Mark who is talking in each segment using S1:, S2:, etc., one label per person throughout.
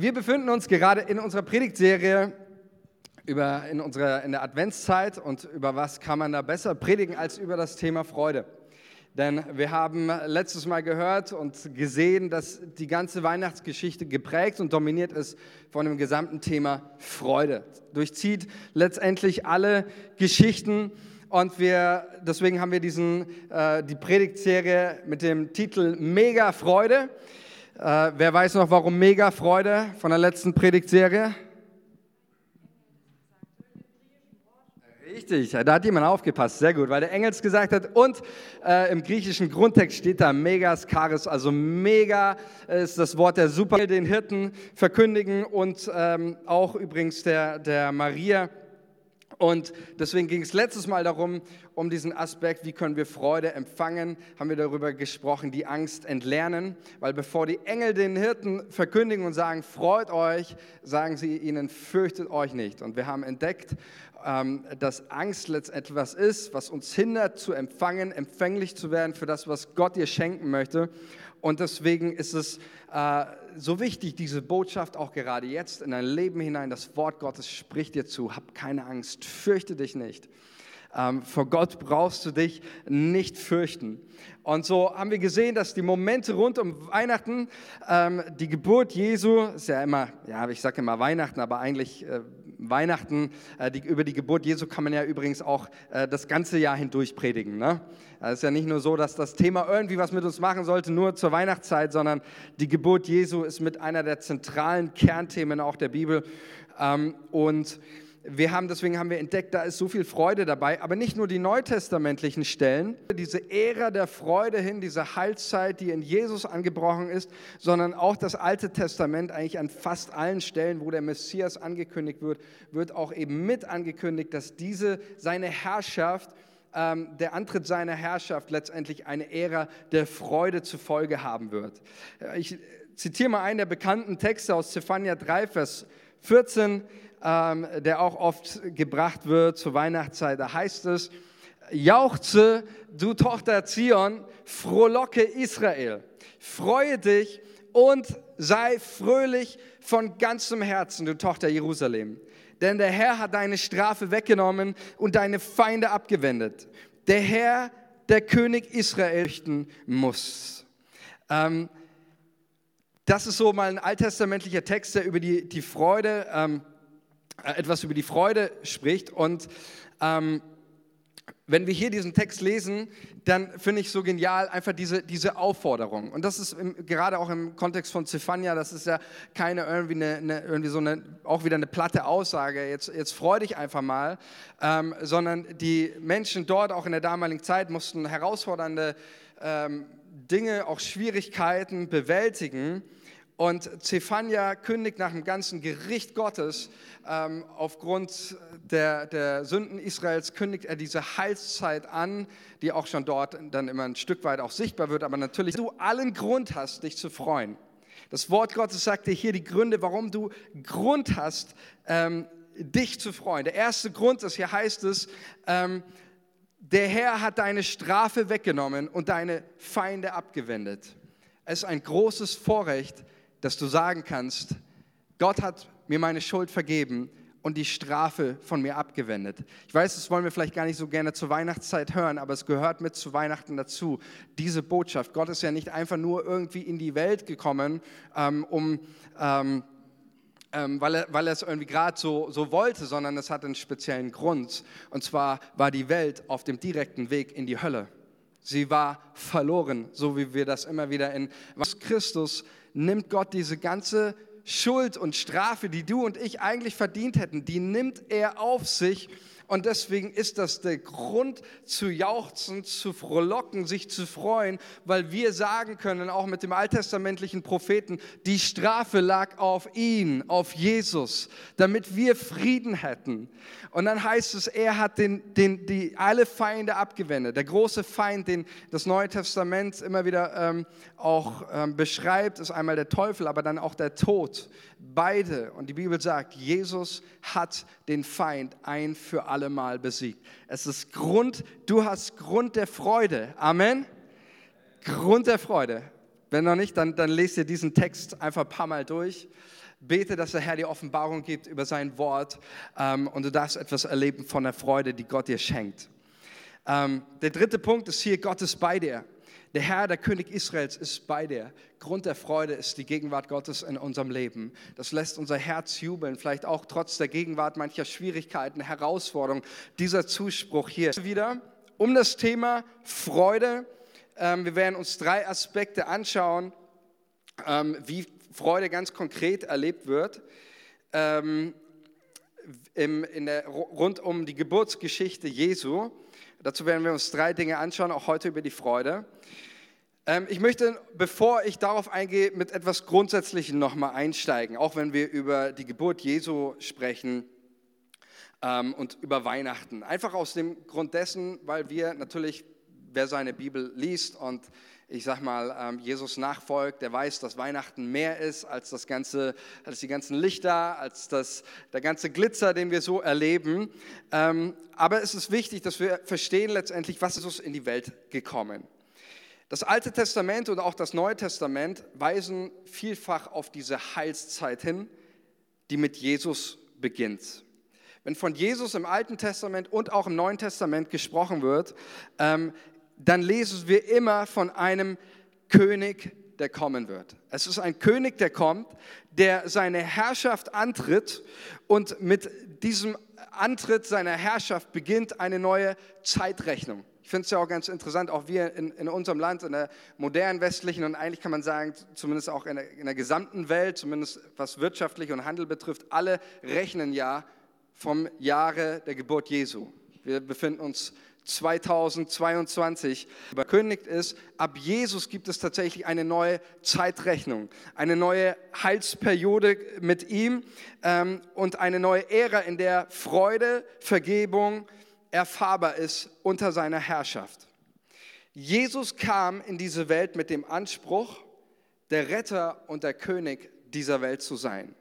S1: wir befinden uns gerade in unserer Predigtserie über, in, unserer, in der Adventszeit und über was kann man da besser predigen als über das Thema Freude. Denn wir haben letztes Mal gehört und gesehen, dass die ganze Weihnachtsgeschichte geprägt und dominiert ist von dem gesamten Thema Freude. Durchzieht letztendlich alle Geschichten und wir, deswegen haben wir diesen, äh, die Predigtserie mit dem Titel Mega Freude. Äh, wer weiß noch, warum Mega Freude von der letzten Predigtserie? Richtig, da hat jemand aufgepasst, sehr gut, weil der Engels gesagt hat und äh, im griechischen Grundtext steht da Megas Charis, also mega ist das Wort der Super, den Hirten verkündigen und ähm, auch übrigens der, der Maria und deswegen ging es letztes Mal darum, um diesen Aspekt, wie können wir Freude empfangen, haben wir darüber gesprochen, die Angst entlernen, weil bevor die Engel den Hirten verkündigen und sagen, freut euch, sagen sie ihnen, fürchtet euch nicht. Und wir haben entdeckt, dass Angst letztendlich etwas ist, was uns hindert zu empfangen, empfänglich zu werden für das, was Gott dir schenken möchte. Und deswegen ist es äh, so wichtig, diese Botschaft auch gerade jetzt in dein Leben hinein. Das Wort Gottes spricht dir zu. Hab keine Angst, fürchte dich nicht. Ähm, vor Gott brauchst du dich nicht fürchten. Und so haben wir gesehen, dass die Momente rund um Weihnachten, ähm, die Geburt Jesu, ist ja immer, ja, ich sage immer Weihnachten, aber eigentlich äh, Weihnachten, äh, die, über die Geburt Jesu kann man ja übrigens auch äh, das ganze Jahr hindurch predigen. Ne? Es ist ja nicht nur so, dass das Thema irgendwie was mit uns machen sollte, nur zur Weihnachtszeit, sondern die Geburt Jesu ist mit einer der zentralen Kernthemen auch der Bibel. Ähm, und wir haben, deswegen haben wir entdeckt, da ist so viel Freude dabei, aber nicht nur die neutestamentlichen Stellen, diese Ära der Freude hin, diese Heilszeit, die in Jesus angebrochen ist, sondern auch das Alte Testament eigentlich an fast allen Stellen, wo der Messias angekündigt wird, wird auch eben mit angekündigt, dass diese seine Herrschaft ähm, der Antritt seiner Herrschaft letztendlich eine Ära der Freude zur Folge haben wird. Ich zitiere mal einen der bekannten Texte aus Zephania 3, Vers 14 ähm, der auch oft gebracht wird zur Weihnachtszeit. Da heißt es, jauchze, du Tochter Zion, frohlocke Israel, freue dich und sei fröhlich von ganzem Herzen, du Tochter Jerusalem. Denn der Herr hat deine Strafe weggenommen und deine Feinde abgewendet. Der Herr, der König Israel, richten muss. Ähm, das ist so mal ein alttestamentlicher Text, der über die, die Freude ähm, äh, etwas über die Freude spricht. Und ähm, wenn wir hier diesen Text lesen, dann finde ich so genial einfach diese, diese Aufforderung. Und das ist im, gerade auch im Kontext von Zephania, das ist ja keine irgendwie, eine, eine, irgendwie so eine, auch wieder eine platte Aussage, jetzt, jetzt freu dich einfach mal, ähm, sondern die Menschen dort auch in der damaligen Zeit mussten herausfordernde ähm, Dinge, auch Schwierigkeiten bewältigen. Und Zephania kündigt nach dem ganzen Gericht Gottes, ähm, aufgrund der, der Sünden Israels, kündigt er diese Heilszeit an, die auch schon dort dann immer ein Stück weit auch sichtbar wird, aber natürlich du allen Grund hast, dich zu freuen. Das Wort Gottes sagt dir hier die Gründe, warum du Grund hast, ähm, dich zu freuen. Der erste Grund ist, hier heißt es, ähm, der Herr hat deine Strafe weggenommen und deine Feinde abgewendet. Es ist ein großes Vorrecht, dass du sagen kannst, Gott hat mir meine Schuld vergeben und die Strafe von mir abgewendet. Ich weiß, das wollen wir vielleicht gar nicht so gerne zur Weihnachtszeit hören, aber es gehört mit zu Weihnachten dazu. Diese Botschaft. Gott ist ja nicht einfach nur irgendwie in die Welt gekommen, ähm, um, ähm, ähm, weil, er, weil er es irgendwie gerade so, so wollte, sondern es hat einen speziellen Grund. Und zwar war die Welt auf dem direkten Weg in die Hölle. Sie war verloren, so wie wir das immer wieder in Christus nimmt Gott diese ganze Schuld und Strafe, die du und ich eigentlich verdient hätten, die nimmt er auf sich und deswegen ist das der Grund zu jauchzen, zu frohlocken, sich zu freuen, weil wir sagen können, auch mit dem alttestamentlichen Propheten, die Strafe lag auf ihn, auf Jesus, damit wir Frieden hätten. Und dann heißt es, er hat den, den, die, alle Feinde abgewendet. Der große Feind, den das Neue Testament immer wieder ähm, auch ähm, beschreibt, ist einmal der Teufel, aber dann auch der Tod. Beide. Und die Bibel sagt, Jesus hat den Feind ein für alle Mal besiegt. Es ist Grund, du hast Grund der Freude. Amen. Grund der Freude. Wenn noch nicht, dann, dann lest ihr diesen Text einfach ein paar Mal durch. Bete, dass der Herr dir Offenbarung gibt über sein Wort ähm, und du darfst etwas erleben von der Freude, die Gott dir schenkt. Ähm, der dritte Punkt ist hier, Gott ist bei dir. Der Herr, der König Israels, ist bei dir. Grund der Freude ist die Gegenwart Gottes in unserem Leben. Das lässt unser Herz jubeln, vielleicht auch trotz der Gegenwart mancher Schwierigkeiten, Herausforderungen. Dieser Zuspruch hier wieder um das Thema Freude. Ähm, wir werden uns drei Aspekte anschauen, ähm, wie Freude ganz konkret erlebt wird. Ähm, in der, rund um die Geburtsgeschichte Jesu. Dazu werden wir uns drei Dinge anschauen, auch heute über die Freude. Ähm, ich möchte, bevor ich darauf eingehe, mit etwas Grundsätzlichem nochmal einsteigen, auch wenn wir über die Geburt Jesu sprechen ähm, und über Weihnachten. Einfach aus dem Grund dessen, weil wir natürlich, wer seine Bibel liest und ich sag mal, ähm, Jesus nachfolgt, der weiß, dass Weihnachten mehr ist als das ganze, als die ganzen Lichter, als das, der ganze Glitzer, den wir so erleben. Ähm, aber es ist wichtig, dass wir verstehen letztendlich, was ist Jesus in die Welt gekommen. Das Alte Testament und auch das Neue Testament weisen vielfach auf diese Heilszeit hin, die mit Jesus beginnt. Wenn von Jesus im Alten Testament und auch im Neuen Testament gesprochen wird, ähm, dann lesen wir immer von einem König, der kommen wird. Es ist ein König, der kommt, der seine Herrschaft antritt und mit diesem Antritt seiner Herrschaft beginnt eine neue Zeitrechnung. Ich finde es ja auch ganz interessant, auch wir in, in, unserem Land, in der modernen westlichen und eigentlich kann man sagen, zumindest auch in der, in der gesamten Welt, zumindest was wirtschaftlich und Handel betrifft, alle rechnen ja vom Jahre der Geburt Jesu. Wir befinden uns 2022 verkündigt ist, ab Jesus gibt es tatsächlich eine neue Zeitrechnung, eine neue Heilsperiode mit ihm ähm, und eine neue Ära, in der Freude, Vergebung erfahrbar ist unter seiner Herrschaft. Jesus kam in diese Welt mit dem Anspruch, der Retter und der König dieser Welt zu sein.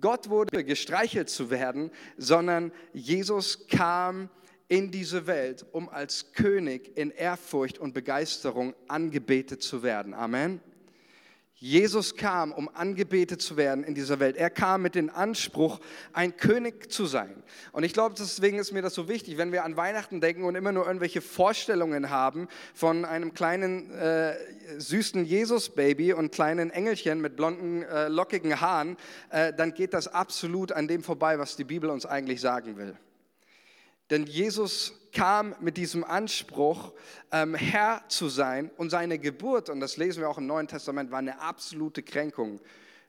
S1: Gott wurde gestreichelt zu werden, sondern Jesus kam in diese Welt, um als König in Ehrfurcht und Begeisterung angebetet zu werden. Amen. Jesus kam, um angebetet zu werden in dieser Welt. Er kam mit dem Anspruch, ein König zu sein. Und ich glaube, deswegen ist mir das so wichtig, wenn wir an Weihnachten denken und immer nur irgendwelche Vorstellungen haben von einem kleinen, äh, süßen Jesus-Baby und kleinen Engelchen mit blonden, äh, lockigen Haaren, äh, dann geht das absolut an dem vorbei, was die Bibel uns eigentlich sagen will. Denn Jesus kam mit diesem Anspruch, ähm, Herr zu sein und seine Geburt, und das lesen wir auch im Neuen Testament, war eine absolute Kränkung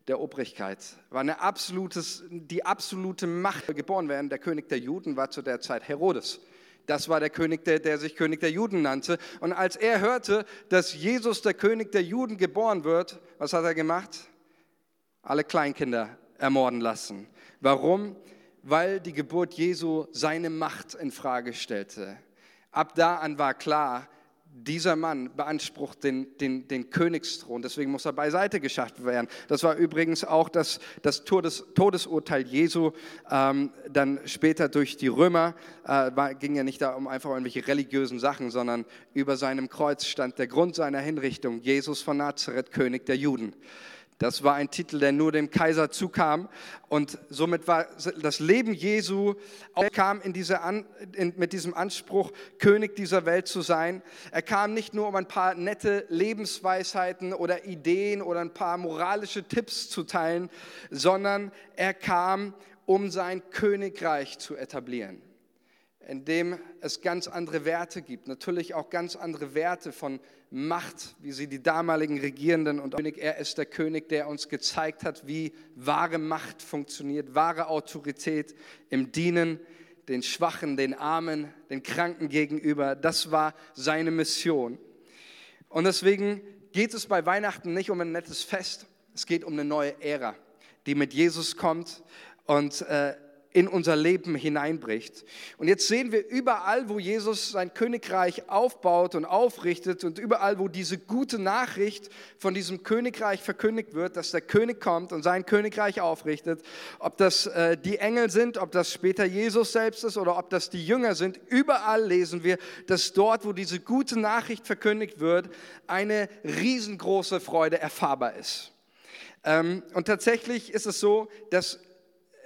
S1: der Obrigkeit, war eine absolutes, die absolute Macht geboren werden. Der König der Juden war zu der Zeit Herodes. Das war der König, der, der sich König der Juden nannte. Und als er hörte, dass Jesus der König der Juden geboren wird, was hat er gemacht? Alle Kleinkinder ermorden lassen. Warum? Weil die Geburt Jesu seine Macht in Frage stellte. Ab da an war klar, dieser Mann beansprucht den, den, den Königsthron, deswegen muss er beiseite geschafft werden. Das war übrigens auch das, das Todes, Todesurteil Jesu, ähm, dann später durch die Römer. Äh, war, ging ja nicht da um einfach irgendwelche religiösen Sachen, sondern über seinem Kreuz stand der Grund seiner Hinrichtung, Jesus von Nazareth, König der Juden. Das war ein Titel, der nur dem Kaiser zukam. Und somit war das Leben Jesu, er kam in diese An, in, mit diesem Anspruch, König dieser Welt zu sein. Er kam nicht nur, um ein paar nette Lebensweisheiten oder Ideen oder ein paar moralische Tipps zu teilen, sondern er kam, um sein Königreich zu etablieren in dem es ganz andere Werte gibt, natürlich auch ganz andere Werte von Macht, wie sie die damaligen Regierenden und König, er ist der König, der uns gezeigt hat, wie wahre Macht funktioniert, wahre Autorität im Dienen den Schwachen, den Armen, den Kranken gegenüber. Das war seine Mission. Und deswegen geht es bei Weihnachten nicht um ein nettes Fest, es geht um eine neue Ära, die mit Jesus kommt und äh, in unser Leben hineinbricht. Und jetzt sehen wir überall, wo Jesus sein Königreich aufbaut und aufrichtet und überall, wo diese gute Nachricht von diesem Königreich verkündigt wird, dass der König kommt und sein Königreich aufrichtet, ob das äh, die Engel sind, ob das später Jesus selbst ist oder ob das die Jünger sind, überall lesen wir, dass dort, wo diese gute Nachricht verkündigt wird, eine riesengroße Freude erfahrbar ist. Ähm, und tatsächlich ist es so, dass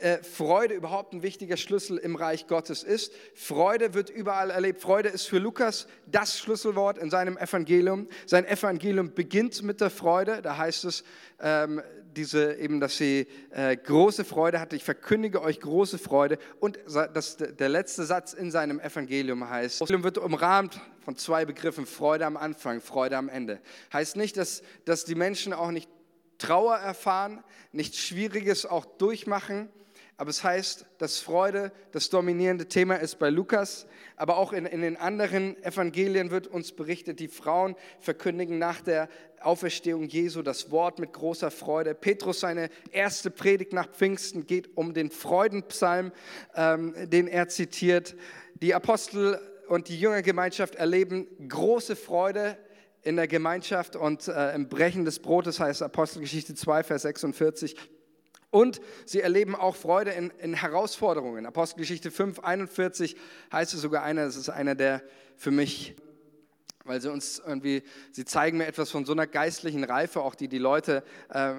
S1: äh, Freude überhaupt ein wichtiger Schlüssel im Reich Gottes ist. Freude wird überall erlebt. Freude ist für Lukas das Schlüsselwort in seinem Evangelium. Sein Evangelium beginnt mit der Freude. Da heißt es, ähm, diese, eben, dass sie äh, große Freude hatte. Ich verkündige euch große Freude. Und das, der letzte Satz in seinem Evangelium heißt, Evangelium wird umrahmt von zwei Begriffen, Freude am Anfang, Freude am Ende. Heißt nicht, dass, dass die Menschen auch nicht Trauer erfahren, nichts Schwieriges auch durchmachen, aber es heißt, dass Freude das dominierende Thema ist bei Lukas, aber auch in, in den anderen Evangelien wird uns berichtet, die Frauen verkündigen nach der Auferstehung Jesu das Wort mit großer Freude. Petrus, seine erste Predigt nach Pfingsten, geht um den Freudenpsalm, ähm, den er zitiert. Die Apostel und die Jüngergemeinschaft erleben große Freude in der Gemeinschaft und äh, im Brechen des Brotes heißt Apostelgeschichte 2, Vers 46. Und sie erleben auch Freude in, in, Herausforderungen. Apostelgeschichte 5, 41 heißt es sogar einer, das ist einer der für mich, weil sie uns irgendwie, sie zeigen mir etwas von so einer geistlichen Reife, auch die die Leute äh,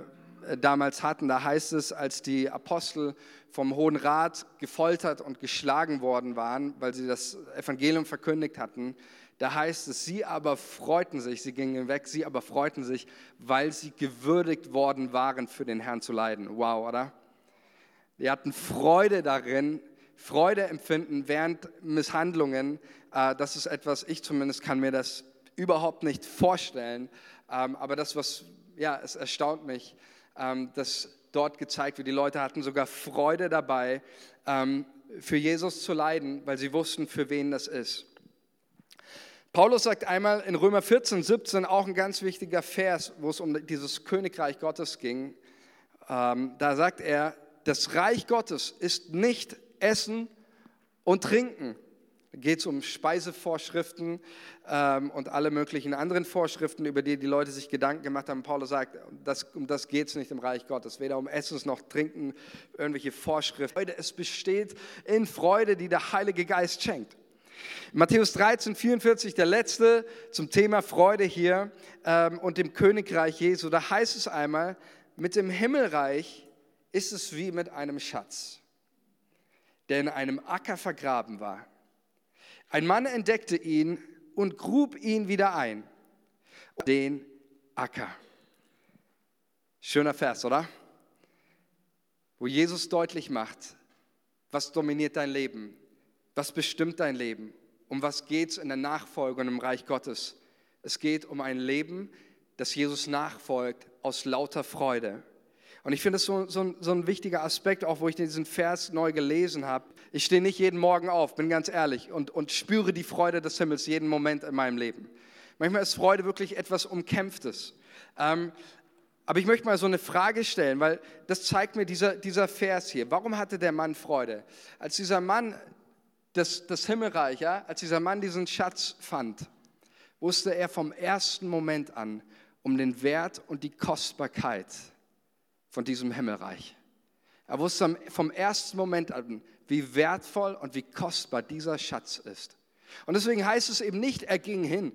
S1: damals hatten. Da heißt es, als die Apostel vom Hohen Rat gefoltert und geschlagen worden waren, weil sie das Evangelium verkündigt hatten, da heißt es, sie aber freuten sich, sie gingen weg, sie aber freuten sich, weil sie gewürdigt worden waren, für den Herrn zu leiden. Wow, oder? Die hatten Freude darin, Freude empfinden während Misshandlungen. Äh, das ist etwas, ich zumindest kann mir das überhaupt nicht vorstellen. Ähm, aber das, was, ja, es erstaunt mich, ähm, dass dort gezeigt wird, die Leute hatten sogar Freude dabei, ähm, für Jesus zu leiden, weil sie wussten, für wen das ist. Paulus sagt einmal in Römer 14, 17 auch ein ganz wichtiger Vers, wo es um dieses Königreich Gottes ging. Ähm, da sagt er, das Reich Gottes ist nicht Essen und Trinken. Da geht es um Speisevorschriften ähm, und alle möglichen anderen Vorschriften, über die die Leute sich Gedanken gemacht haben. Paulus sagt, das, um das geht es nicht im Reich Gottes, weder um Essen noch Trinken, irgendwelche Vorschriften. Es besteht in Freude, die der Heilige Geist schenkt. Matthäus 13, 44, der letzte zum Thema Freude hier ähm, und dem Königreich Jesu. Da heißt es einmal, mit dem Himmelreich ist es wie mit einem Schatz, der in einem Acker vergraben war. Ein Mann entdeckte ihn und grub ihn wieder ein. Den Acker. Schöner Vers, oder? Wo Jesus deutlich macht, was dominiert dein Leben? Was bestimmt dein Leben? Um was geht es in der Nachfolge und im Reich Gottes? Es geht um ein Leben, das Jesus nachfolgt aus lauter Freude. Und ich finde es so, so, so, ein wichtiger Aspekt, auch wo ich diesen Vers neu gelesen habe. Ich stehe nicht jeden Morgen auf, bin ganz ehrlich, und, und spüre die Freude des Himmels jeden Moment in meinem Leben. Manchmal ist Freude wirklich etwas Umkämpftes. Ähm, aber ich möchte mal so eine Frage stellen, weil das zeigt mir dieser, dieser Vers hier. Warum hatte der Mann Freude? Als dieser Mann das, das Himmelreich, ja, als dieser Mann diesen Schatz fand, wusste er vom ersten Moment an um den Wert und die Kostbarkeit von diesem Himmelreich. Er wusste vom ersten Moment an, wie wertvoll und wie kostbar dieser Schatz ist. Und deswegen heißt es eben nicht, er ging hin,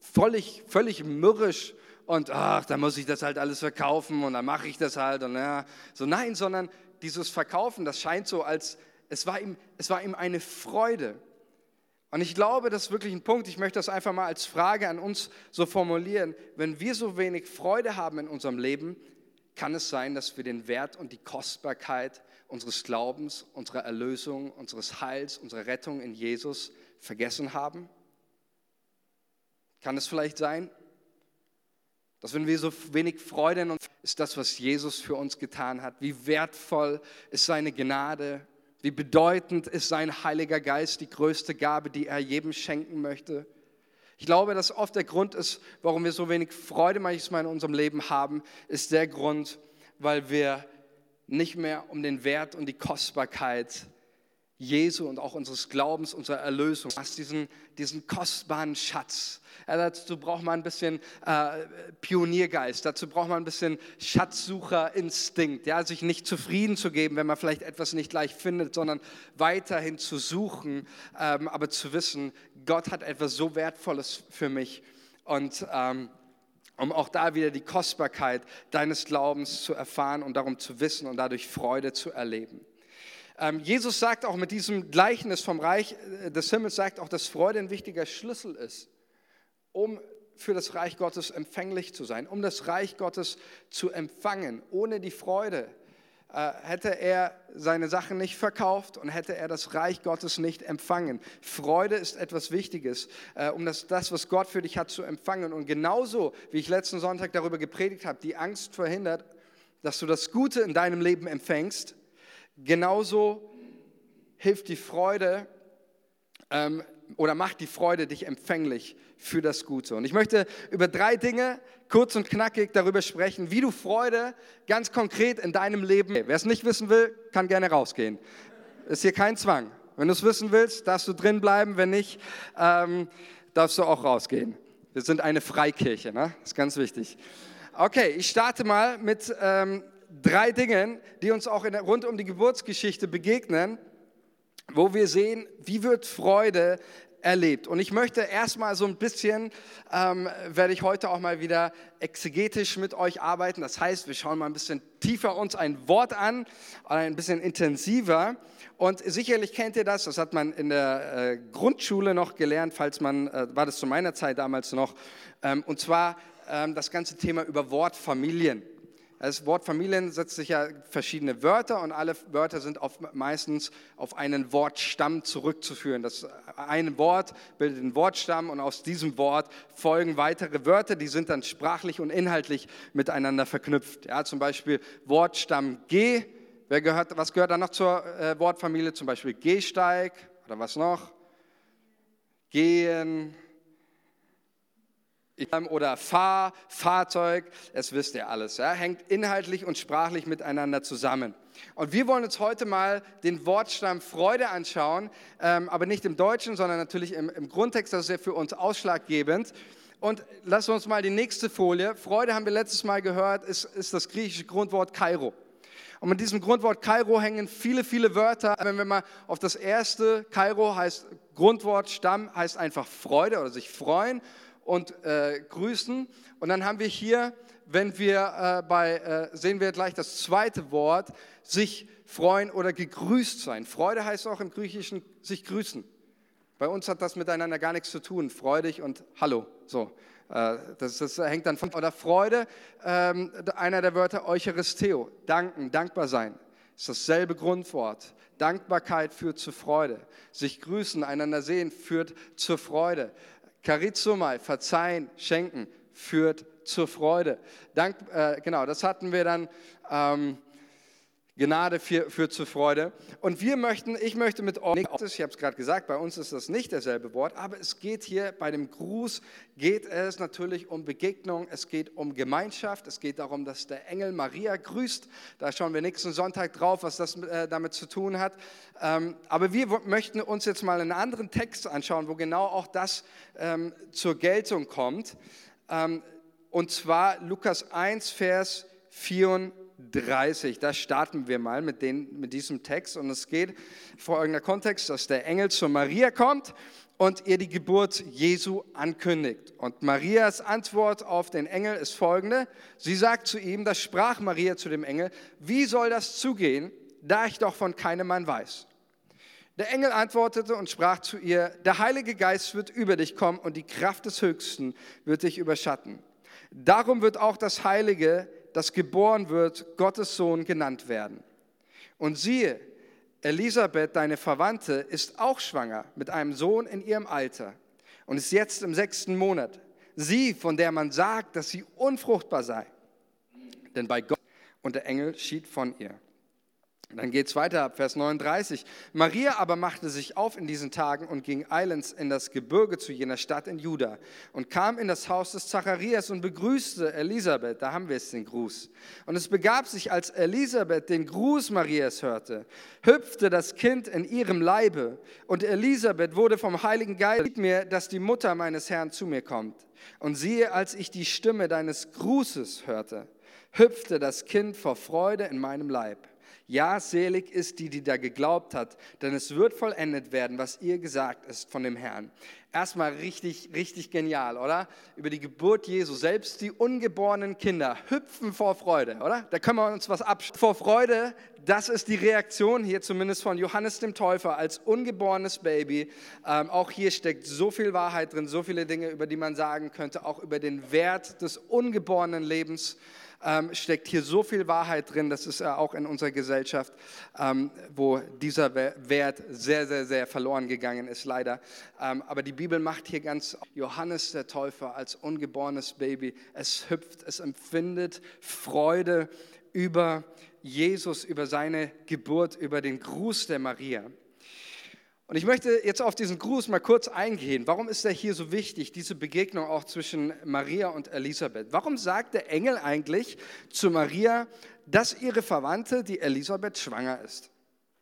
S1: völlig, völlig mürrisch und ach, da muss ich das halt alles verkaufen und dann mache ich das halt und ja, so nein, sondern dieses Verkaufen, das scheint so als es war ihm, es war ihm eine Freude. Und ich glaube, das ist wirklich ein Punkt, ich möchte das einfach mal als Frage an uns so formulieren. Wenn wir so wenig Freude haben in unserem Leben, kann es sein, dass wir den Wert und die Kostbarkeit unseres Glaubens, unserer Erlösung, unseres Heils, unserer Rettung in Jesus vergessen haben? Kann es vielleicht sein, dass wenn wir so wenig Freude in uns ist das, was Jesus für uns getan hat, wie wertvoll ist seine Gnade, wie bedeutend ist sein Heiliger Geist, die größte Gabe, die er jedem schenken möchte. Ich glaube, dass oft der Grund ist, warum wir so wenig Freude manchmal in unserem Leben haben, ist der Grund, weil wir nicht mehr um den Wert und die Kostbarkeit Jesu und auch unseres Glaubens, unserer Erlösung, hast diesen, diesen kostbaren Schatz. Ja, dazu braucht man ein bisschen äh, Pioniergeist, dazu braucht man ein bisschen Schatzsucherinstinkt, ja, sich nicht zufrieden zu geben, wenn man vielleicht etwas nicht gleich findet, sondern weiterhin zu suchen, ähm, aber zu wissen, Gott hat etwas so Wertvolles für mich und ähm, um auch da wieder die Kostbarkeit deines Glaubens zu erfahren und darum zu wissen und dadurch Freude zu erleben. Ähm, Jesus sagt auch mit diesem Gleichnis vom Reich äh, des Himmels, sagt auch, dass Freude ein wichtiger Schlüssel ist, um für das Reich Gottes empfänglich zu sein, um das Reich Gottes zu empfangen. Ohne die Freude äh, hätte er seine Sachen nicht verkauft und hätte er das Reich Gottes nicht empfangen. Freude ist etwas Wichtiges, äh, um das, das, was Gott für dich hat, zu empfangen. Und genauso, wie ich letzten Sonntag darüber gepredigt habe, die Angst verhindert, dass du das Gute in deinem Leben empfängst, genauso hilft die Freude ähm, oder macht die Freude dich empfänglich für das Gute. Und ich möchte über drei Dinge kurz und knackig darüber sprechen, wie du Freude ganz konkret in deinem Leben. Wer es nicht wissen will, kann gerne rausgehen. Ist hier kein Zwang. Wenn du es wissen willst, darfst du drin bleiben. Wenn nicht, ähm, darfst du auch rausgehen. Wir sind eine Freikirche, ne? Das ist ganz wichtig. Okay, ich starte mal mit ähm, drei Dingen, die uns auch in, rund um die Geburtsgeschichte begegnen, wo wir sehen, wie wird Freude erlebt. Und ich möchte erstmal so ein bisschen, ähm, werde ich heute auch mal wieder exegetisch mit euch arbeiten. Das heißt, wir schauen mal ein bisschen tiefer uns ein Wort an, ein bisschen intensiver. Und sicherlich kennt ihr das, das hat man in der äh, Grundschule noch gelernt, falls man, äh, war das zu meiner Zeit damals noch, ähm, und zwar ähm, das ganze Thema über Wortfamilien. Das Wort Familien setzt sich ja verschiedene Wörter und alle Wörter sind auf, meistens auf einen Wortstamm zurückzuführen. Das eine Wort bildet den Wortstamm und aus diesem Wort folgen weitere Wörter, die sind dann sprachlich und inhaltlich miteinander verknüpft. Ja, zum Beispiel Wortstamm G. Wer gehört, was gehört da noch zur äh, Wortfamilie? Zum Beispiel Gehsteig oder was noch? Gehen, oder Fahr, Fahrzeug, das wisst ihr alles, ja, hängt inhaltlich und sprachlich miteinander zusammen. Und wir wollen uns heute mal den Wortstamm Freude anschauen, ähm, aber nicht im Deutschen, sondern natürlich im, im Grundtext, das ist ja für uns ausschlaggebend. Und lass uns mal die nächste Folie. Freude haben wir letztes Mal gehört, ist, ist das griechische Grundwort Kairo. Und mit diesem Grundwort Kairo hängen viele, viele Wörter. Wenn wir mal auf das erste, Kairo heißt Grundwort, Stamm heißt einfach Freude oder sich freuen und äh, grüßen. Und dann haben wir hier, wenn wir äh, bei, äh, sehen wir gleich das zweite Wort, sich freuen oder gegrüßt sein. Freude heißt auch im Griechischen sich grüßen. Bei uns hat das miteinander gar nichts zu tun. Freudig und Hallo. So. Äh, das, das, hängt dann von, oder Freude, ähm, einer der Wörter Eucharisteo, danken, dankbar sein, ist dasselbe Grundwort. Dankbarkeit führt zur Freude. Sich grüßen, einander sehen, führt zur Freude. Charizomai, verzeihen, schenken, führt zur Freude. Dank, äh, genau, das hatten wir dann. Ähm, Gnade führt zur Freude. Und wir möchten, ich möchte mit euch, ich habe es gerade gesagt, bei uns ist das nicht derselbe Wort, aber es geht hier bei dem Gruß, geht es natürlich um Begegnung, es geht um Gemeinschaft, es geht darum, dass der Engel Maria grüßt. Da schauen wir nächsten Sonntag drauf, was das äh, damit zu tun hat. Ähm, aber wir möchten uns jetzt mal einen anderen Text anschauen, wo genau auch das ähm, zur Geltung kommt. Ähm, und zwar Lukas 1, Vers 34. 30. Da starten wir mal mit, den, mit diesem Text. Und es geht folgender Kontext, dass der Engel zu Maria kommt und ihr die Geburt Jesu ankündigt. Und Marias Antwort auf den Engel ist folgende. Sie sagt zu ihm, das sprach Maria zu dem Engel, wie soll das zugehen, da ich doch von keinem Mann weiß. Der Engel antwortete und sprach zu ihr, der Heilige Geist wird über dich kommen und die Kraft des Höchsten wird dich überschatten. Darum wird auch das Heilige, das geboren wird, Gottes Sohn genannt werden. Und siehe, Elisabeth, deine Verwandte, ist auch schwanger mit einem Sohn in ihrem Alter und ist jetzt im sechsten Monat. Sie, von der man sagt, dass sie unfruchtbar sei. Denn bei Gott und der Engel schied von ihr. Dann geht es weiter ab Vers 39. Maria aber machte sich auf in diesen Tagen und ging eilends in das Gebirge zu jener Stadt in Juda und kam in das Haus des Zacharias und begrüßte Elisabeth. Da haben wir es, den Gruß. Und es begab sich, als Elisabeth den Gruß Marias hörte, hüpfte das Kind in ihrem Leibe und Elisabeth wurde vom Heiligen Geist mir, dass die Mutter meines Herrn zu mir kommt. Und siehe, als ich die Stimme deines Grußes hörte, hüpfte das Kind vor Freude in meinem Leib. Ja, selig ist die, die da geglaubt hat, denn es wird vollendet werden, was ihr gesagt ist von dem Herrn. Erstmal richtig, richtig genial, oder? Über die Geburt Jesu. Selbst die ungeborenen Kinder hüpfen vor Freude, oder? Da können wir uns was abschließen. Vor Freude, das ist die Reaktion hier zumindest von Johannes dem Täufer als ungeborenes Baby. Ähm, auch hier steckt so viel Wahrheit drin, so viele Dinge, über die man sagen könnte, auch über den Wert des ungeborenen Lebens ähm, steckt hier so viel Wahrheit drin. Das ist ja auch in unserer Gesellschaft, ähm, wo dieser Wert sehr, sehr, sehr verloren gegangen ist, leider. Ähm, aber die Bibel macht hier ganz Johannes der Täufer als ungeborenes Baby. Es hüpft, es empfindet Freude über Jesus, über seine Geburt, über den Gruß der Maria. Und ich möchte jetzt auf diesen Gruß mal kurz eingehen. Warum ist der hier so wichtig, diese Begegnung auch zwischen Maria und Elisabeth? Warum sagt der Engel eigentlich zu Maria, dass ihre Verwandte, die Elisabeth, schwanger ist?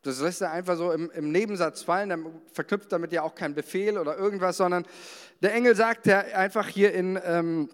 S1: Das lässt er einfach so im, im Nebensatz fallen, dann verknüpft damit ja auch kein Befehl oder irgendwas, sondern der Engel sagt ja einfach hier in ähm,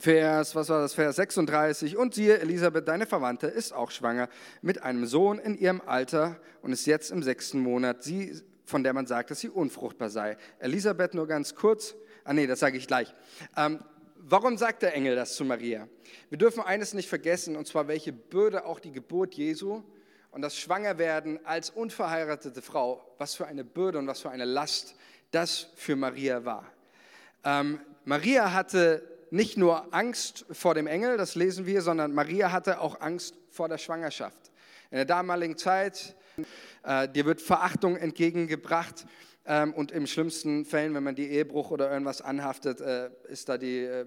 S1: Vers, was war das, Vers 36, und siehe, Elisabeth, deine Verwandte, ist auch schwanger mit einem Sohn in ihrem Alter und ist jetzt im sechsten Monat. Sie von der man sagt, dass sie unfruchtbar sei. Elisabeth nur ganz kurz. Ah nee, das sage ich gleich. Ähm, warum sagt der Engel das zu Maria? Wir dürfen eines nicht vergessen, und zwar welche Bürde auch die Geburt Jesu und das Schwangerwerden als unverheiratete Frau, was für eine Bürde und was für eine Last das für Maria war. Ähm, Maria hatte nicht nur Angst vor dem Engel, das lesen wir, sondern Maria hatte auch Angst vor der Schwangerschaft. In der damaligen Zeit äh, dir wird Verachtung entgegengebracht. Ähm, und im schlimmsten Fällen, wenn man die Ehebruch oder irgendwas anhaftet, äh, ist da die, äh,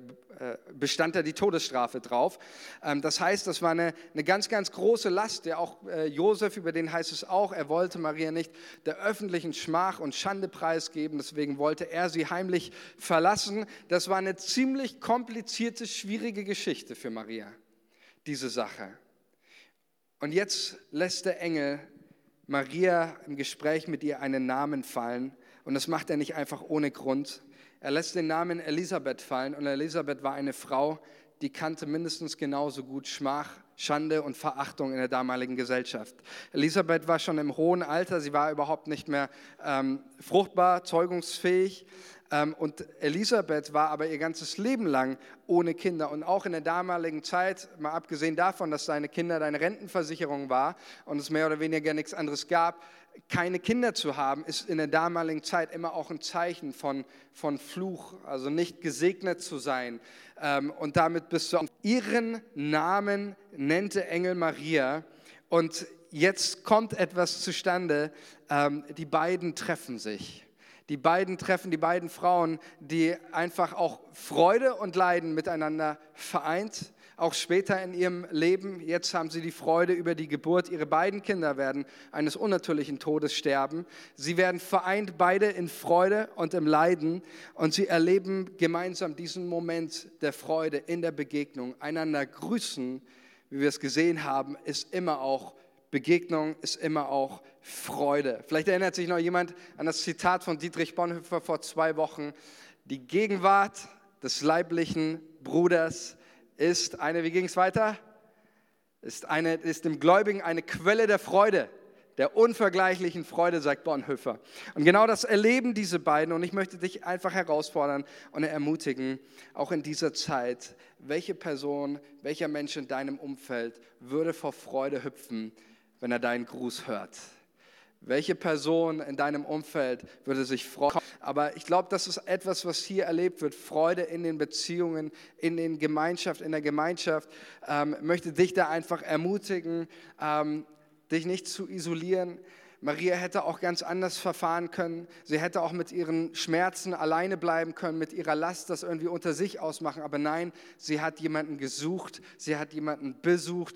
S1: bestand da die Todesstrafe drauf. Ähm, das heißt, das war eine, eine ganz, ganz große Last, der auch Josef, über den heißt es auch, er wollte Maria nicht der öffentlichen Schmach und Schande preisgeben, deswegen wollte er sie heimlich verlassen. Das war eine ziemlich komplizierte, schwierige Geschichte für Maria, diese Sache. Und jetzt lässt der Engel Maria im Gespräch mit ihr einen Namen fallen. Und das macht er nicht einfach ohne Grund. Er lässt den Namen Elisabeth fallen. Und Elisabeth war eine Frau, die kannte mindestens genauso gut Schmach, Schande und Verachtung in der damaligen Gesellschaft. Elisabeth war schon im hohen Alter, sie war überhaupt nicht mehr ähm, fruchtbar, zeugungsfähig. Ähm, und Elisabeth war aber ihr ganzes Leben lang ohne Kinder. Und auch in der damaligen Zeit, mal abgesehen davon, dass seine Kinder deine Rentenversicherung war und es mehr oder weniger nichts anderes gab, keine Kinder zu haben, ist in der damaligen Zeit immer auch ein Zeichen von, von Fluch, also nicht gesegnet zu sein. Ähm, und damit bist du ihren Namen nennte Engel Maria. Und jetzt kommt etwas zustande. Ähm, die beiden treffen sich die beiden treffen, die beiden Frauen, die einfach auch Freude und Leiden miteinander vereint, auch später in ihrem Leben. Jetzt haben sie die Freude über die Geburt. Ihre beiden Kinder werden eines unnatürlichen Todes sterben. Sie werden vereint, beide in Freude und im Leiden. Und sie erleben gemeinsam diesen Moment der Freude in der Begegnung. Einander grüßen, wie wir es gesehen haben, ist immer auch Begegnung ist immer auch Freude. Vielleicht erinnert sich noch jemand an das Zitat von Dietrich Bonhoeffer vor zwei Wochen. Die Gegenwart des leiblichen Bruders ist eine, wie ging es weiter? Ist, eine, ist dem Gläubigen eine Quelle der Freude, der unvergleichlichen Freude, sagt Bonhoeffer. Und genau das erleben diese beiden und ich möchte dich einfach herausfordern und ermutigen, auch in dieser Zeit, welche Person, welcher Mensch in deinem Umfeld würde vor Freude hüpfen, wenn er deinen Gruß hört? Welche Person in deinem Umfeld würde sich freuen? Aber ich glaube, das ist etwas, was hier erlebt wird. Freude in den Beziehungen, in den Gemeinschaft, in der Gemeinschaft. Ähm, möchte dich da einfach ermutigen, ähm, dich nicht zu isolieren, Maria hätte auch ganz anders verfahren können. Sie hätte auch mit ihren Schmerzen alleine bleiben können, mit ihrer Last das irgendwie unter sich ausmachen. Aber nein, sie hat jemanden gesucht, sie hat jemanden besucht.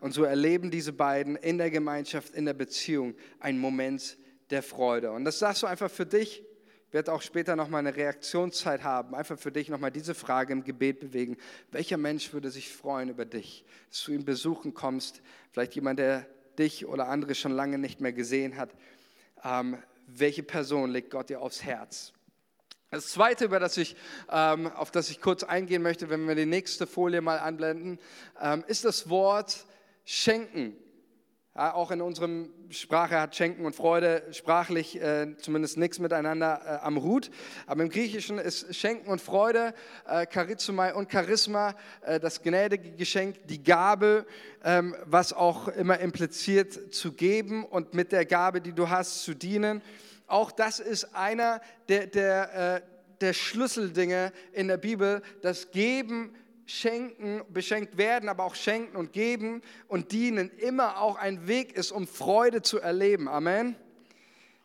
S1: Und so erleben diese beiden in der Gemeinschaft, in der Beziehung einen Moment der Freude. Und das sagst du einfach für dich. Ich werde auch später nochmal eine Reaktionszeit haben. Einfach für dich nochmal diese Frage im Gebet bewegen. Welcher Mensch würde sich freuen über dich, dass du ihn besuchen kommst? Vielleicht jemand, der dich oder andere schon lange nicht mehr gesehen hat, ähm, welche Person legt Gott dir aufs Herz? Das Zweite, über das ich, ähm, auf das ich kurz eingehen möchte, wenn wir die nächste Folie mal anblenden, ähm, ist das Wort schenken. Auch in unserem Sprache hat Schenken und Freude sprachlich äh, zumindest nichts miteinander äh, am Hut. Aber im Griechischen ist Schenken und Freude, äh, Charizomai und Charisma, äh, das gnädige Geschenk, die Gabe, ähm, was auch immer impliziert, zu geben und mit der Gabe, die du hast, zu dienen. Auch das ist einer der, der, äh, der Schlüsseldinge in der Bibel, das Geben schenken, beschenkt werden, aber auch schenken und geben und dienen immer auch ein Weg ist, um Freude zu erleben. Amen.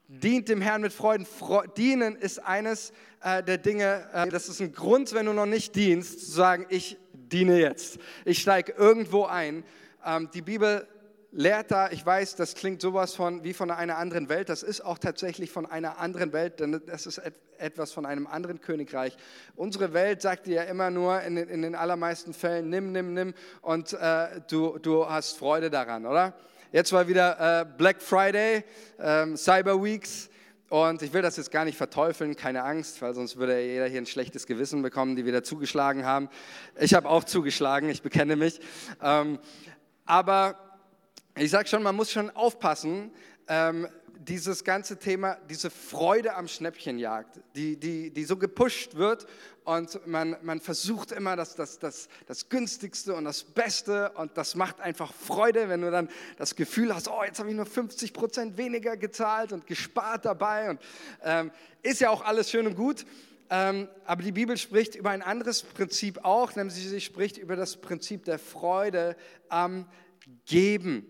S1: Dient dem Herrn mit Freuden. Fre dienen ist eines äh, der Dinge, äh, das ist ein Grund, wenn du noch nicht dienst, zu sagen, ich diene jetzt. Ich steige irgendwo ein. Ähm, die Bibel lehrt da, ich weiß, das klingt sowas von wie von einer anderen Welt, das ist auch tatsächlich von einer anderen Welt, denn das ist etwas von einem anderen Königreich. Unsere Welt sagt dir ja immer nur in, in den allermeisten Fällen, nimm, nimm, nimm und äh, du, du hast Freude daran, oder? Jetzt war wieder äh, Black Friday, ähm, Cyber Weeks. Und ich will das jetzt gar nicht verteufeln, keine Angst, weil sonst würde jeder hier ein schlechtes Gewissen bekommen, die wieder zugeschlagen haben. Ich habe auch zugeschlagen, ich bekenne mich. Ähm, aber ich sage schon, man muss schon aufpassen, ähm, dieses ganze Thema, diese Freude am Schnäppchenjagd, die, die, die so gepusht wird und man, man versucht immer das, das, das, das günstigste und das Beste und das macht einfach Freude, wenn du dann das Gefühl hast, oh, jetzt habe ich nur 50 Prozent weniger gezahlt und gespart dabei und ähm, ist ja auch alles schön und gut. Ähm, aber die Bibel spricht über ein anderes Prinzip auch, nämlich sie spricht über das Prinzip der Freude am Geben.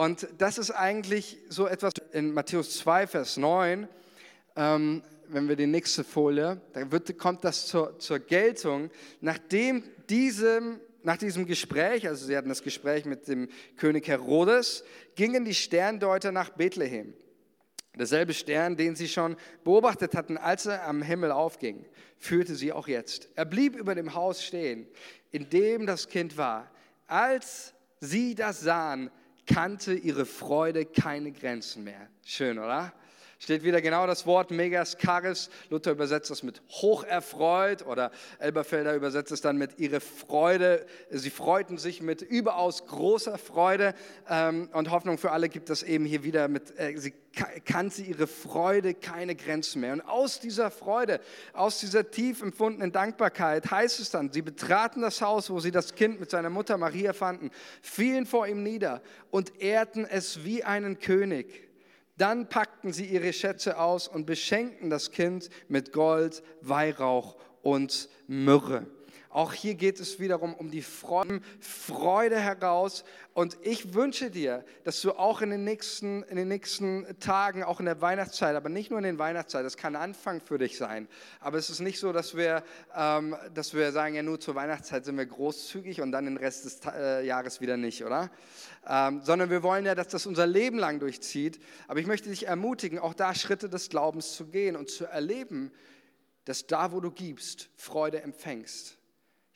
S1: Und das ist eigentlich so etwas in Matthäus 2, Vers 9, ähm, wenn wir die nächste Folie, da wird, kommt das zur, zur Geltung, nachdem diesem, nach diesem Gespräch, also sie hatten das Gespräch mit dem König Herodes, gingen die Sterndeuter nach Bethlehem. Derselbe Stern, den sie schon beobachtet hatten, als er am Himmel aufging, führte sie auch jetzt. Er blieb über dem Haus stehen, in dem das Kind war. Als sie das sahen, kannte ihre Freude keine Grenzen mehr. Schön, oder? Steht wieder genau das Wort Megas Charis. Luther übersetzt das mit hocherfreut oder Elberfelder übersetzt es dann mit ihre Freude. Sie freuten sich mit überaus großer Freude ähm, und Hoffnung für alle gibt das eben hier wieder mit, äh, sie kannte ihre Freude keine Grenzen mehr. Und aus dieser Freude, aus dieser tief empfundenen Dankbarkeit heißt es dann, sie betraten das Haus, wo sie das Kind mit seiner Mutter Maria fanden, fielen vor ihm nieder und ehrten es wie einen König. Dann packten sie ihre Schätze aus und beschenkten das Kind mit Gold, Weihrauch und Myrrhe. Auch hier geht es wiederum um die Freude, Freude heraus. Und ich wünsche dir, dass du auch in den, nächsten, in den nächsten Tagen, auch in der Weihnachtszeit, aber nicht nur in den Weihnachtszeit, das kann Anfang für dich sein. Aber es ist nicht so, dass wir, ähm, dass wir sagen, ja nur zur Weihnachtszeit sind wir großzügig und dann den Rest des äh, Jahres wieder nicht, oder? Ähm, sondern wir wollen ja, dass das unser Leben lang durchzieht. Aber ich möchte dich ermutigen, auch da Schritte des Glaubens zu gehen und zu erleben, dass da, wo du gibst, Freude empfängst.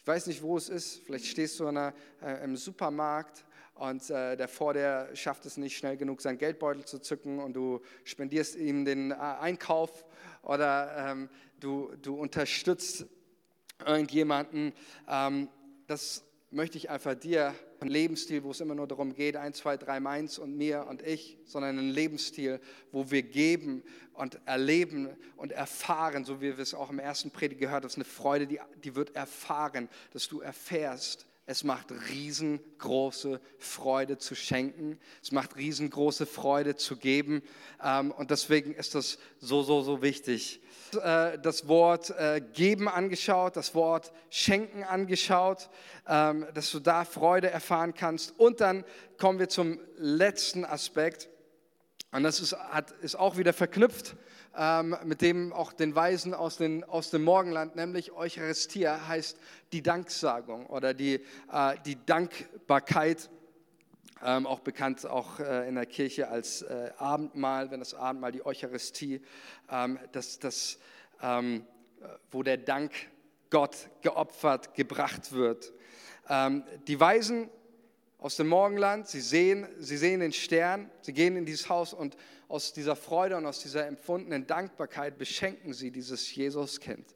S1: Ich weiß nicht, wo es ist. Vielleicht stehst du einer, äh, im Supermarkt und äh, der vor dir schafft es nicht schnell genug, seinen Geldbeutel zu zücken und du spendierst ihm den äh, Einkauf oder ähm, du, du unterstützt irgendjemanden. Ähm, das möchte ich einfach dir ein Lebensstil, wo es immer nur darum geht, ein, zwei, drei meins und mir und ich, sondern ein Lebensstil, wo wir geben und erleben und erfahren, so wie wir es auch im ersten Predigt gehört haben, ist eine Freude, die, die wird erfahren, dass du erfährst, es macht riesengroße Freude zu schenken. Es macht riesengroße Freude zu geben. Ähm, und deswegen ist das so, so, so wichtig. Äh, das Wort äh, geben angeschaut, das Wort schenken angeschaut, ähm, dass du da Freude erfahren kannst. Und dann kommen wir zum letzten Aspekt. Und das ist, auch wieder verknüpft ähm, mit dem auch den Weisen aus, den, aus dem Morgenland, nämlich Eucharistia heißt die Danksagung oder die, äh, die Dankbarkeit, ähm, auch bekannt auch äh, in der Kirche als äh, Abendmahl, wenn das Abendmahl die Eucharistie, ähm, das, das, ähm, wo der Dank Gott geopfert, gebracht wird. Ähm, die Weisen aus dem Morgenland, sie sehen, sie sehen den Stern, sie gehen in dieses Haus und aus dieser Freude und aus dieser empfundenen Dankbarkeit beschenken sie dieses Jesuskind.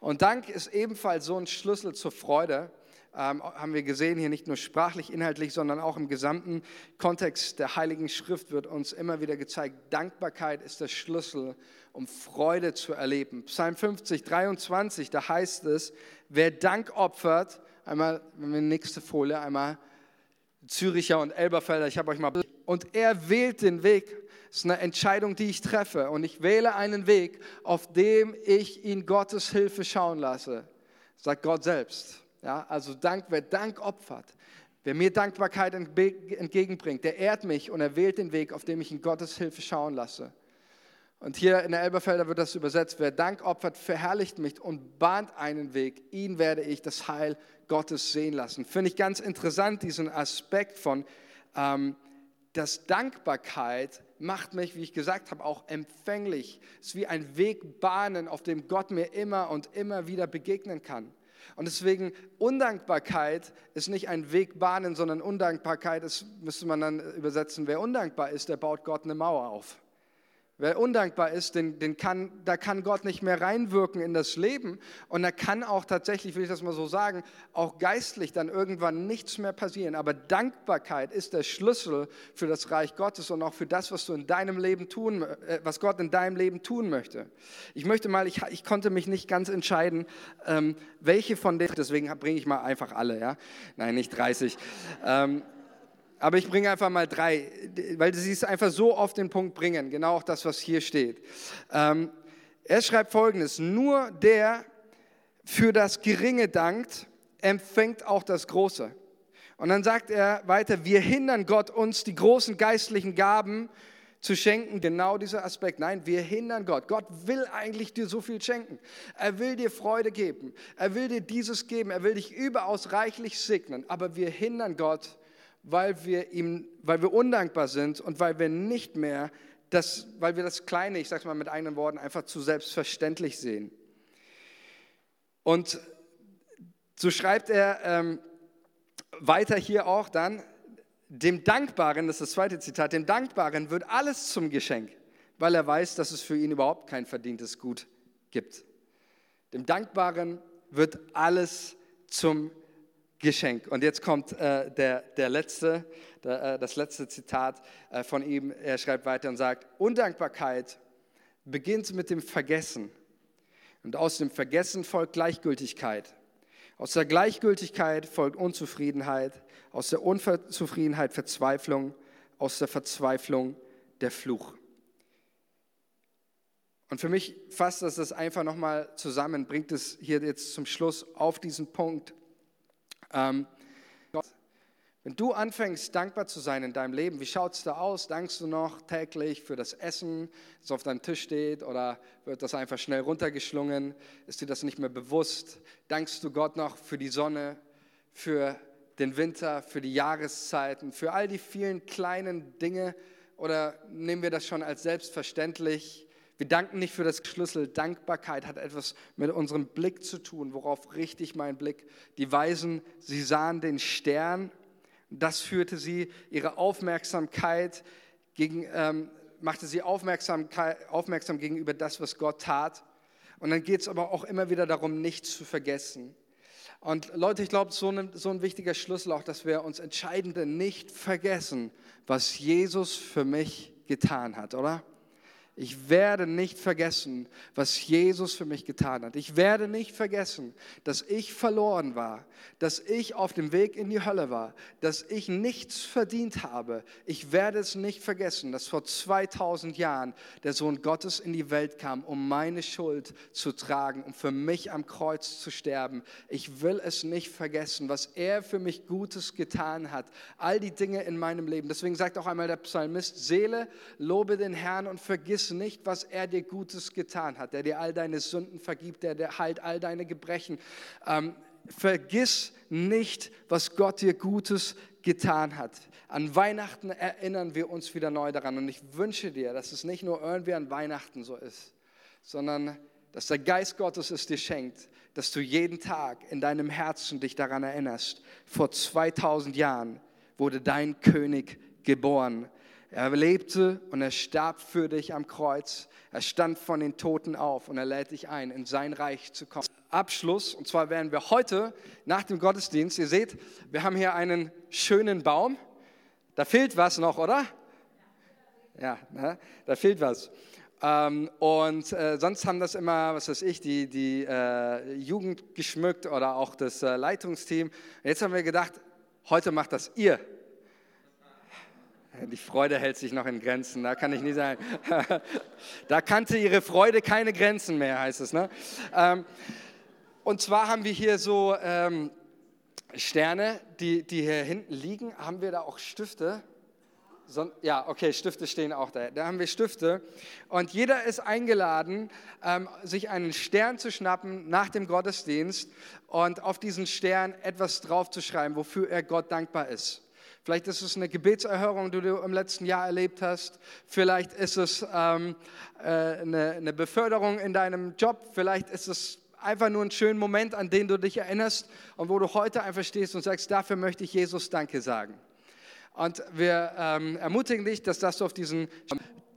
S1: Und Dank ist ebenfalls so ein Schlüssel zur Freude, ähm, haben wir gesehen, hier nicht nur sprachlich, inhaltlich, sondern auch im gesamten Kontext der Heiligen Schrift wird uns immer wieder gezeigt, Dankbarkeit ist der Schlüssel, um Freude zu erleben. Psalm 50, 23, da heißt es, wer Dank opfert, einmal, wenn wir nächste Folie, einmal Züricher und Elberfelder, ich habe euch mal, und er wählt den Weg. Das ist eine Entscheidung, die ich treffe. Und ich wähle einen Weg, auf dem ich ihn Gottes Hilfe schauen lasse, sagt Gott selbst. Ja, also Dank, wer Dank opfert, wer mir Dankbarkeit entgegenbringt, der ehrt mich und er wählt den Weg, auf dem ich in Gottes Hilfe schauen lasse. Und hier in der Elberfelder wird das übersetzt, wer Dank opfert, verherrlicht mich und bahnt einen Weg. Ihn werde ich das Heil Gottes sehen lassen. Finde ich ganz interessant, diesen Aspekt von, ähm, dass Dankbarkeit macht mich, wie ich gesagt habe, auch empfänglich. Es ist wie ein Weg bahnen, auf dem Gott mir immer und immer wieder begegnen kann. Und deswegen Undankbarkeit ist nicht ein Weg bahnen, sondern Undankbarkeit ist, müsste man dann übersetzen, wer undankbar ist, der baut Gott eine Mauer auf. Wer undankbar ist, den, den kann, da kann Gott nicht mehr reinwirken in das Leben. Und da kann auch tatsächlich, will ich das mal so sagen, auch geistlich dann irgendwann nichts mehr passieren. Aber Dankbarkeit ist der Schlüssel für das Reich Gottes und auch für das, was du in deinem Leben tun, äh, was Gott in deinem Leben tun möchte. Ich möchte mal, ich, ich konnte mich nicht ganz entscheiden, ähm, welche von denen, deswegen bringe ich mal einfach alle, ja. Nein, nicht 30. Ähm, aber ich bringe einfach mal drei, weil sie es einfach so auf den Punkt bringen. Genau auch das, was hier steht. Ähm, er schreibt folgendes: Nur der für das Geringe dankt, empfängt auch das Große. Und dann sagt er weiter: Wir hindern Gott, uns die großen geistlichen Gaben zu schenken. Genau dieser Aspekt. Nein, wir hindern Gott. Gott will eigentlich dir so viel schenken. Er will dir Freude geben. Er will dir dieses geben. Er will dich überaus reichlich segnen. Aber wir hindern Gott weil wir ihm, weil wir undankbar sind und weil wir nicht mehr das, weil wir das Kleine, ich sage es mal mit eigenen Worten, einfach zu selbstverständlich sehen. Und so schreibt er ähm, weiter hier auch dann, dem Dankbaren, das ist das zweite Zitat, dem Dankbaren wird alles zum Geschenk, weil er weiß, dass es für ihn überhaupt kein verdientes Gut gibt. Dem Dankbaren wird alles zum Geschenk. Geschenk. Und jetzt kommt äh, der, der letzte, der, äh, das letzte Zitat äh, von ihm. Er schreibt weiter und sagt, Undankbarkeit beginnt mit dem Vergessen. Und aus dem Vergessen folgt Gleichgültigkeit. Aus der Gleichgültigkeit folgt Unzufriedenheit. Aus der Unzufriedenheit Verzweiflung. Aus der Verzweiflung der Fluch. Und für mich fasst das das einfach nochmal zusammen, bringt es hier jetzt zum Schluss auf diesen Punkt ähm, wenn du anfängst, dankbar zu sein in deinem Leben, wie schaut es da aus? Dankst du noch täglich für das Essen, das auf deinem Tisch steht, oder wird das einfach schnell runtergeschlungen? Ist dir das nicht mehr bewusst? Dankst du Gott noch für die Sonne, für den Winter, für die Jahreszeiten, für all die vielen kleinen Dinge? Oder nehmen wir das schon als selbstverständlich? Wir danken nicht für das Schlüssel. Dankbarkeit hat etwas mit unserem Blick zu tun. Worauf richte ich meinen Blick? Die Weisen, sie sahen den Stern. Das führte sie, ihre Aufmerksamkeit gegen, ähm, machte sie aufmerksam, gegenüber das, was Gott tat. Und dann geht es aber auch immer wieder darum, nichts zu vergessen. Und Leute, ich glaube, so, ein, so ein wichtiger Schlüssel auch, dass wir uns Entscheidende nicht vergessen, was Jesus für mich getan hat, oder? Ich werde nicht vergessen, was Jesus für mich getan hat. Ich werde nicht vergessen, dass ich verloren war, dass ich auf dem Weg in die Hölle war, dass ich nichts verdient habe. Ich werde es nicht vergessen, dass vor 2000 Jahren der Sohn Gottes in die Welt kam, um meine Schuld zu tragen, um für mich am Kreuz zu sterben. Ich will es nicht vergessen, was er für mich Gutes getan hat. All die Dinge in meinem Leben. Deswegen sagt auch einmal der Psalmist, Seele, lobe den Herrn und vergiss nicht, was er dir Gutes getan hat, der dir all deine Sünden vergibt, der dir heilt all deine Gebrechen. Ähm, vergiss nicht, was Gott dir Gutes getan hat. An Weihnachten erinnern wir uns wieder neu daran. Und ich wünsche dir, dass es nicht nur irgendwie an Weihnachten so ist, sondern dass der Geist Gottes es dir schenkt, dass du jeden Tag in deinem Herzen dich daran erinnerst, vor 2000 Jahren wurde dein König geboren. Er lebte und er starb für dich am Kreuz. Er stand von den Toten auf und er lädt dich ein, in sein Reich zu kommen. Abschluss, und zwar werden wir heute nach dem Gottesdienst, ihr seht, wir haben hier einen schönen Baum. Da fehlt was noch, oder? Ja, ne? da fehlt was. Ähm, und äh, sonst haben das immer, was weiß ich, die, die äh, Jugend geschmückt oder auch das äh, Leitungsteam. Jetzt haben wir gedacht, heute macht das ihr. Die Freude hält sich noch in Grenzen, da kann ich nie sagen. da kannte ihre Freude keine Grenzen mehr, heißt es. Ne? Ähm, und zwar haben wir hier so ähm, Sterne, die, die hier hinten liegen. Haben wir da auch Stifte? Ja, okay, Stifte stehen auch da. Da haben wir Stifte. Und jeder ist eingeladen, ähm, sich einen Stern zu schnappen nach dem Gottesdienst und auf diesen Stern etwas draufzuschreiben, wofür er Gott dankbar ist. Vielleicht ist es eine Gebetserhörung, die du im letzten Jahr erlebt hast. Vielleicht ist es ähm, äh, eine, eine Beförderung in deinem Job. Vielleicht ist es einfach nur ein schöner Moment, an den du dich erinnerst und wo du heute einfach stehst und sagst, dafür möchte ich Jesus Danke sagen. Und wir ähm, ermutigen dich, dass das auf diesen,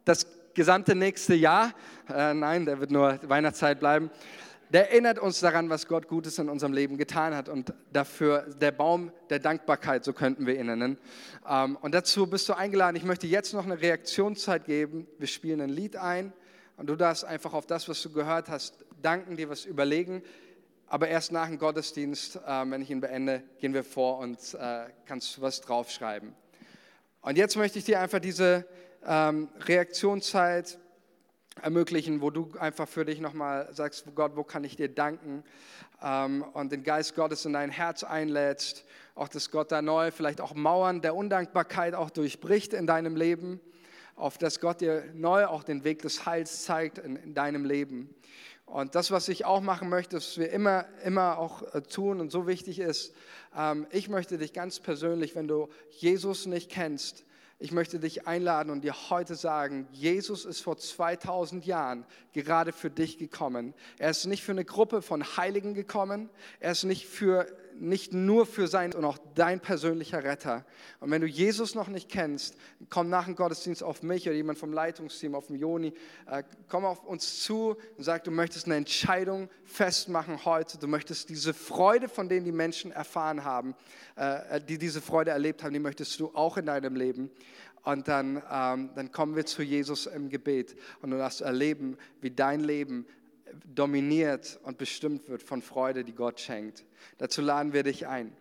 S1: das gesamte nächste Jahr, äh, nein, der wird nur Weihnachtszeit bleiben, der erinnert uns daran, was Gott Gutes in unserem Leben getan hat und dafür der Baum der Dankbarkeit, so könnten wir ihn nennen. Ähm, und dazu bist du eingeladen. Ich möchte jetzt noch eine Reaktionszeit geben. Wir spielen ein Lied ein und du darfst einfach auf das, was du gehört hast, danken, dir was überlegen. Aber erst nach dem Gottesdienst, ähm, wenn ich ihn beende, gehen wir vor und äh, kannst was draufschreiben. Und jetzt möchte ich dir einfach diese ähm, Reaktionszeit ermöglichen, wo du einfach für dich nochmal sagst, Gott, wo kann ich dir danken? Ähm, und den Geist Gottes in dein Herz einlädst, auch dass Gott da neu vielleicht auch Mauern der Undankbarkeit auch durchbricht in deinem Leben, auf dass Gott dir neu auch den Weg des Heils zeigt in, in deinem Leben. Und das, was ich auch machen möchte, was wir immer, immer auch äh, tun und so wichtig ist, ähm, ich möchte dich ganz persönlich, wenn du Jesus nicht kennst, ich möchte dich einladen und dir heute sagen, Jesus ist vor 2000 Jahren gerade für dich gekommen. Er ist nicht für eine Gruppe von Heiligen gekommen. Er ist nicht für nicht nur für sein und auch dein persönlicher Retter. Und wenn du Jesus noch nicht kennst, komm nach dem Gottesdienst auf mich oder jemand vom Leitungsteam, auf den Joni, äh, komm auf uns zu und sag, du möchtest eine Entscheidung festmachen heute. Du möchtest diese Freude, von denen die Menschen erfahren haben, äh, die diese Freude erlebt haben, die möchtest du auch in deinem Leben. Und dann, ähm, dann kommen wir zu Jesus im Gebet und du darfst erleben, wie dein Leben dominiert und bestimmt wird von Freude, die Gott schenkt. Dazu laden wir dich ein.